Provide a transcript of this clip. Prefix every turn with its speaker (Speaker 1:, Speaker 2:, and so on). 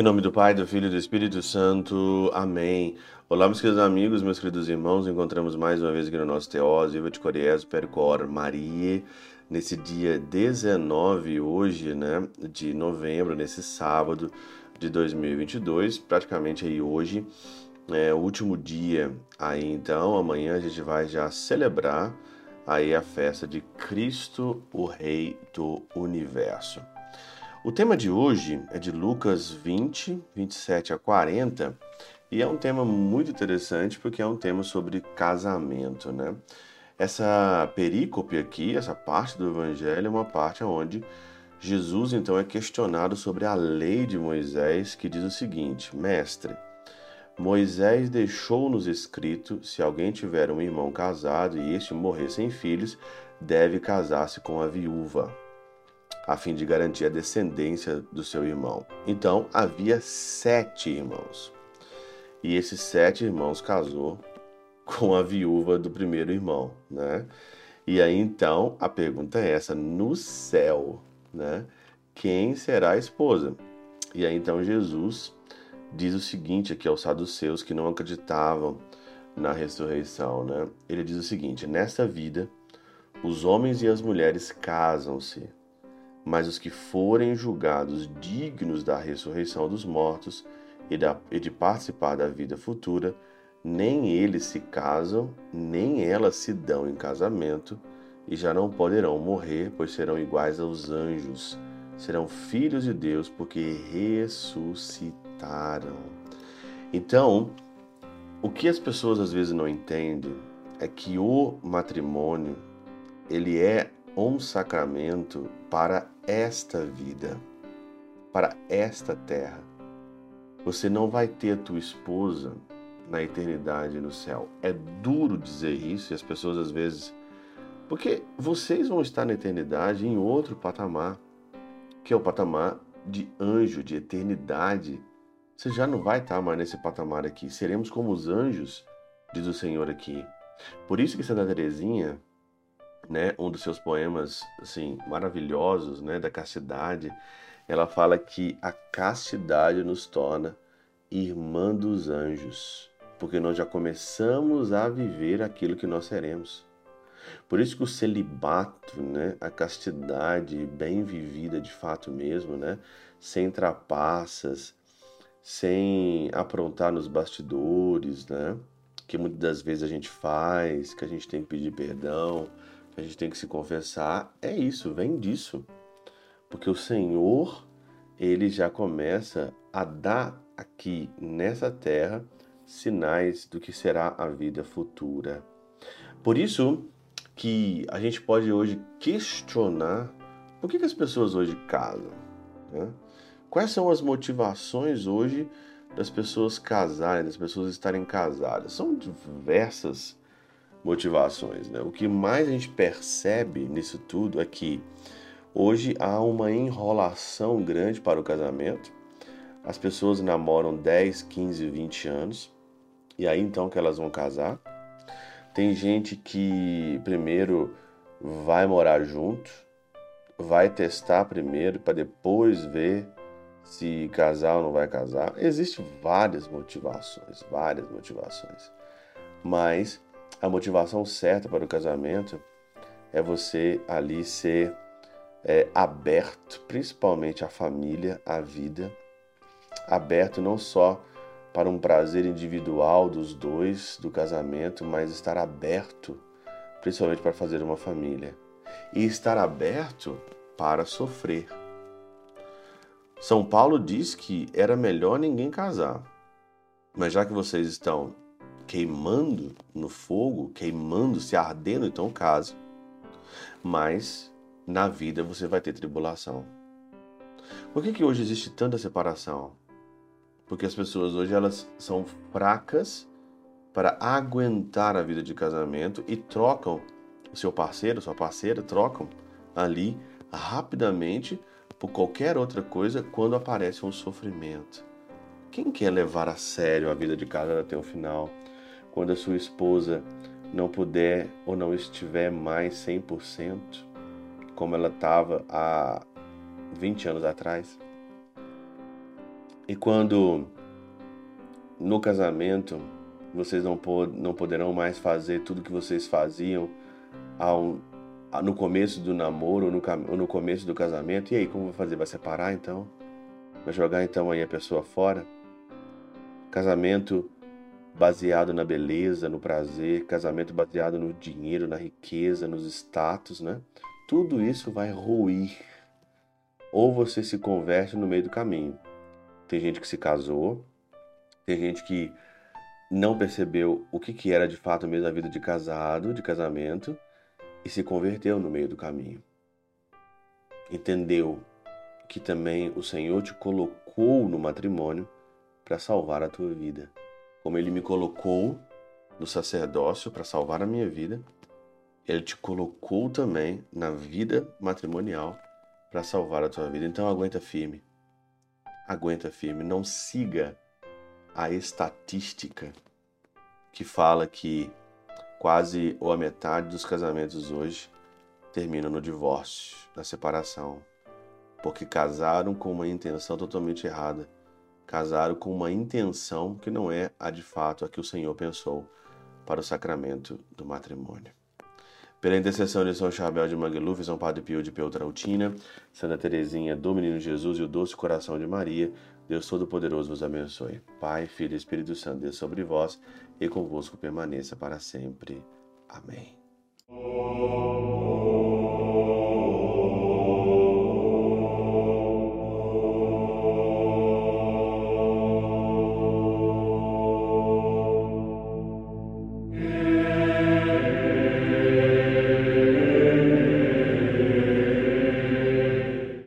Speaker 1: Em nome do Pai, do Filho e do Espírito Santo. Amém. Olá, meus queridos amigos, meus queridos irmãos. Encontramos mais uma vez aqui no nosso Teós, Viva de Coriés, Percor, Maria, nesse dia 19, hoje, né, de novembro, nesse sábado de 2022, praticamente aí hoje, é o último dia aí, então, amanhã a gente vai já celebrar aí a festa de Cristo, o Rei do Universo. O tema de hoje é de Lucas 20, 27 a 40, e é um tema muito interessante porque é um tema sobre casamento, né? Essa perícope aqui, essa parte do evangelho, é uma parte onde Jesus então é questionado sobre a lei de Moisés, que diz o seguinte: Mestre, Moisés deixou-nos escrito: se alguém tiver um irmão casado e este morrer sem filhos, deve casar-se com a viúva a fim de garantir a descendência do seu irmão. Então havia sete irmãos. E esses sete irmãos casou com a viúva do primeiro irmão, né? E aí então a pergunta é essa: no céu, né? Quem será a esposa? E aí então Jesus diz o seguinte aqui aos saduceus que não acreditavam na ressurreição, né? Ele diz o seguinte: nesta vida, os homens e as mulheres casam-se mas os que forem julgados dignos da ressurreição dos mortos e, da, e de participar da vida futura, nem eles se casam, nem elas se dão em casamento, e já não poderão morrer, pois serão iguais aos anjos, serão filhos de Deus, porque ressuscitaram. Então, o que as pessoas às vezes não entendem é que o matrimônio ele é um sacramento para esta vida, para esta terra. Você não vai ter a tua esposa na eternidade no céu. É duro dizer isso e as pessoas às vezes. Porque vocês vão estar na eternidade em outro patamar, que é o patamar de anjo, de eternidade. Você já não vai estar mais nesse patamar aqui. Seremos como os anjos, diz o Senhor aqui. Por isso que Santa Teresinha, né, um dos seus poemas assim maravilhosos, né, da castidade, ela fala que a castidade nos torna irmã dos anjos, porque nós já começamos a viver aquilo que nós seremos. Por isso que o celibato, né, a castidade bem vivida de fato mesmo, né, sem trapaças, sem aprontar nos bastidores, né, que muitas das vezes a gente faz, que a gente tem que pedir perdão, a gente tem que se confessar, é isso, vem disso. Porque o Senhor, ele já começa a dar aqui nessa terra sinais do que será a vida futura. Por isso que a gente pode hoje questionar por que, que as pessoas hoje casam. Né? Quais são as motivações hoje das pessoas casarem, das pessoas estarem casadas? São diversas motivações. Né? O que mais a gente percebe nisso tudo é que hoje há uma enrolação grande para o casamento. As pessoas namoram 10, 15, 20 anos e aí então que elas vão casar. Tem gente que primeiro vai morar junto, vai testar primeiro para depois ver se casar ou não vai casar. Existem várias motivações, várias motivações. Mas a motivação certa para o casamento é você ali ser é, aberto, principalmente à família, à vida, aberto não só para um prazer individual dos dois do casamento, mas estar aberto principalmente para fazer uma família. E estar aberto para sofrer. São Paulo diz que era melhor ninguém casar, mas já que vocês estão queimando no fogo, queimando, se ardendo, então caso. Mas na vida você vai ter tribulação. Por que, que hoje existe tanta separação? Porque as pessoas hoje elas são fracas para aguentar a vida de casamento e trocam o seu parceiro, sua parceira, trocam ali rapidamente por qualquer outra coisa quando aparece um sofrimento. Quem quer levar a sério a vida de casado até o final? Quando a sua esposa não puder ou não estiver mais 100% como ela estava há 20 anos atrás. E quando no casamento vocês não, pod não poderão mais fazer tudo que vocês faziam ao, no começo do namoro ou no, ou no começo do casamento, e aí, como vai fazer? Vai separar então? Vai jogar então aí a pessoa fora? Casamento baseado na beleza, no prazer, casamento baseado no dinheiro, na riqueza, nos status, né? Tudo isso vai ruir. Ou você se converte no meio do caminho. Tem gente que se casou, tem gente que não percebeu o que, que era de fato mesmo a vida de casado, de casamento, e se converteu no meio do caminho. Entendeu que também o Senhor te colocou no matrimônio para salvar a tua vida. Como ele me colocou no sacerdócio para salvar a minha vida, ele te colocou também na vida matrimonial para salvar a tua vida. Então aguenta firme. Aguenta firme, não siga a estatística que fala que quase ou a metade dos casamentos hoje terminam no divórcio, na separação, porque casaram com uma intenção totalmente errada. Casaram com uma intenção que não é a de fato a que o Senhor pensou para o sacramento do matrimônio. Pela intercessão de São Chabel de Mangluf, São Padre Pio de Peltrautina, Santa Teresinha do Menino Jesus e o Doce Coração de Maria, Deus Todo-Poderoso vos abençoe. Pai, Filho e Espírito Santo, Deus sobre vós e convosco permaneça para sempre. Amém.